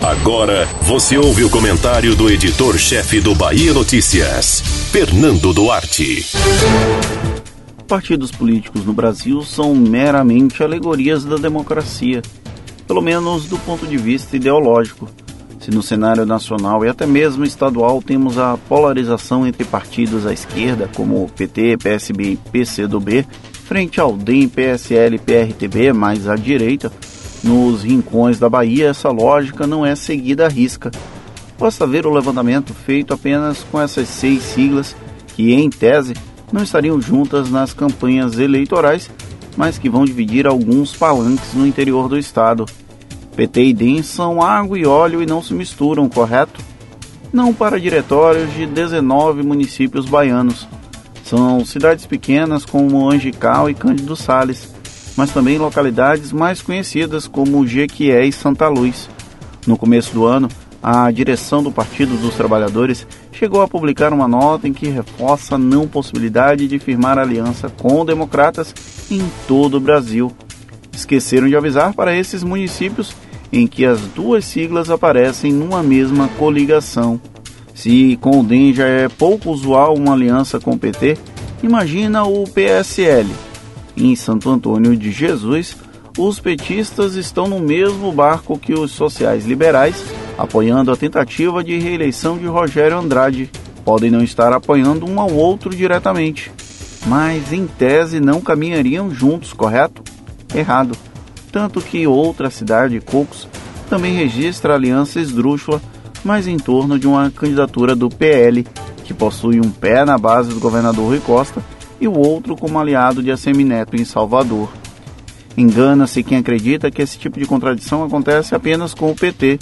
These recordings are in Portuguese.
Agora você ouve o comentário do editor-chefe do Bahia Notícias, Fernando Duarte. Partidos políticos no Brasil são meramente alegorias da democracia, pelo menos do ponto de vista ideológico. Se no cenário nacional e até mesmo estadual temos a polarização entre partidos à esquerda, como PT, PSB e PCdoB, frente ao DEM, PSL e PRTB, mais à direita, nos rincões da Bahia essa lógica não é seguida à risca. Basta ver o levantamento feito apenas com essas seis siglas, que em tese não estariam juntas nas campanhas eleitorais, mas que vão dividir alguns palanques no interior do estado. PT e DEM são água e óleo e não se misturam, correto? Não para diretórios de 19 municípios baianos. São cidades pequenas como Angical e Cândido Sales, mas também localidades mais conhecidas como Jequié e Santa Luz. No começo do ano, a direção do Partido dos Trabalhadores chegou a publicar uma nota em que reforça a não possibilidade de firmar aliança com democratas em todo o Brasil. Esqueceram de avisar para esses municípios em que as duas siglas aparecem numa mesma coligação. Se com o DEM já é pouco usual uma aliança com o PT, imagina o PSL. Em Santo Antônio de Jesus, os petistas estão no mesmo barco que os sociais liberais, apoiando a tentativa de reeleição de Rogério Andrade. Podem não estar apoiando um ao outro diretamente, mas em tese não caminhariam juntos, correto? Errado tanto que outra cidade, Cocos, também registra aliança esdrúxula, mas em torno de uma candidatura do PL, que possui um pé na base do governador Rui Costa e o outro como aliado de Assemineto em Salvador. Engana-se quem acredita que esse tipo de contradição acontece apenas com o PT.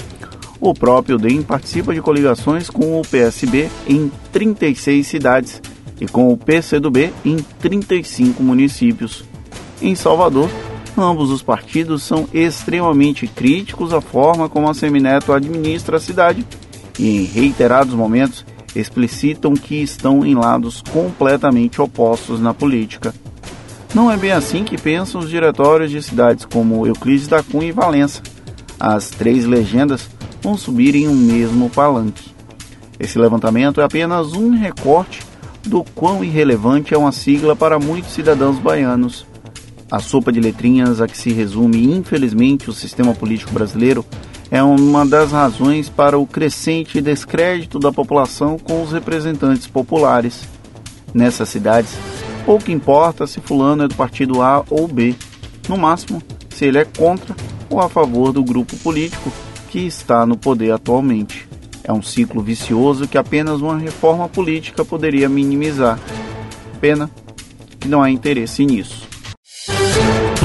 O próprio DEM participa de coligações com o PSB em 36 cidades e com o PCdoB em 35 municípios. Em Salvador, Ambos os partidos são extremamente críticos à forma como a Semineto administra a cidade e, em reiterados momentos, explicitam que estão em lados completamente opostos na política. Não é bem assim que pensam os diretórios de cidades como Euclides da Cunha e Valença. As três legendas vão subir em um mesmo palanque. Esse levantamento é apenas um recorte do quão irrelevante é uma sigla para muitos cidadãos baianos. A sopa de letrinhas a que se resume, infelizmente, o sistema político brasileiro é uma das razões para o crescente descrédito da população com os representantes populares. Nessas cidades, pouco importa se fulano é do partido A ou B, no máximo, se ele é contra ou a favor do grupo político que está no poder atualmente. É um ciclo vicioso que apenas uma reforma política poderia minimizar. Pena que não há interesse nisso.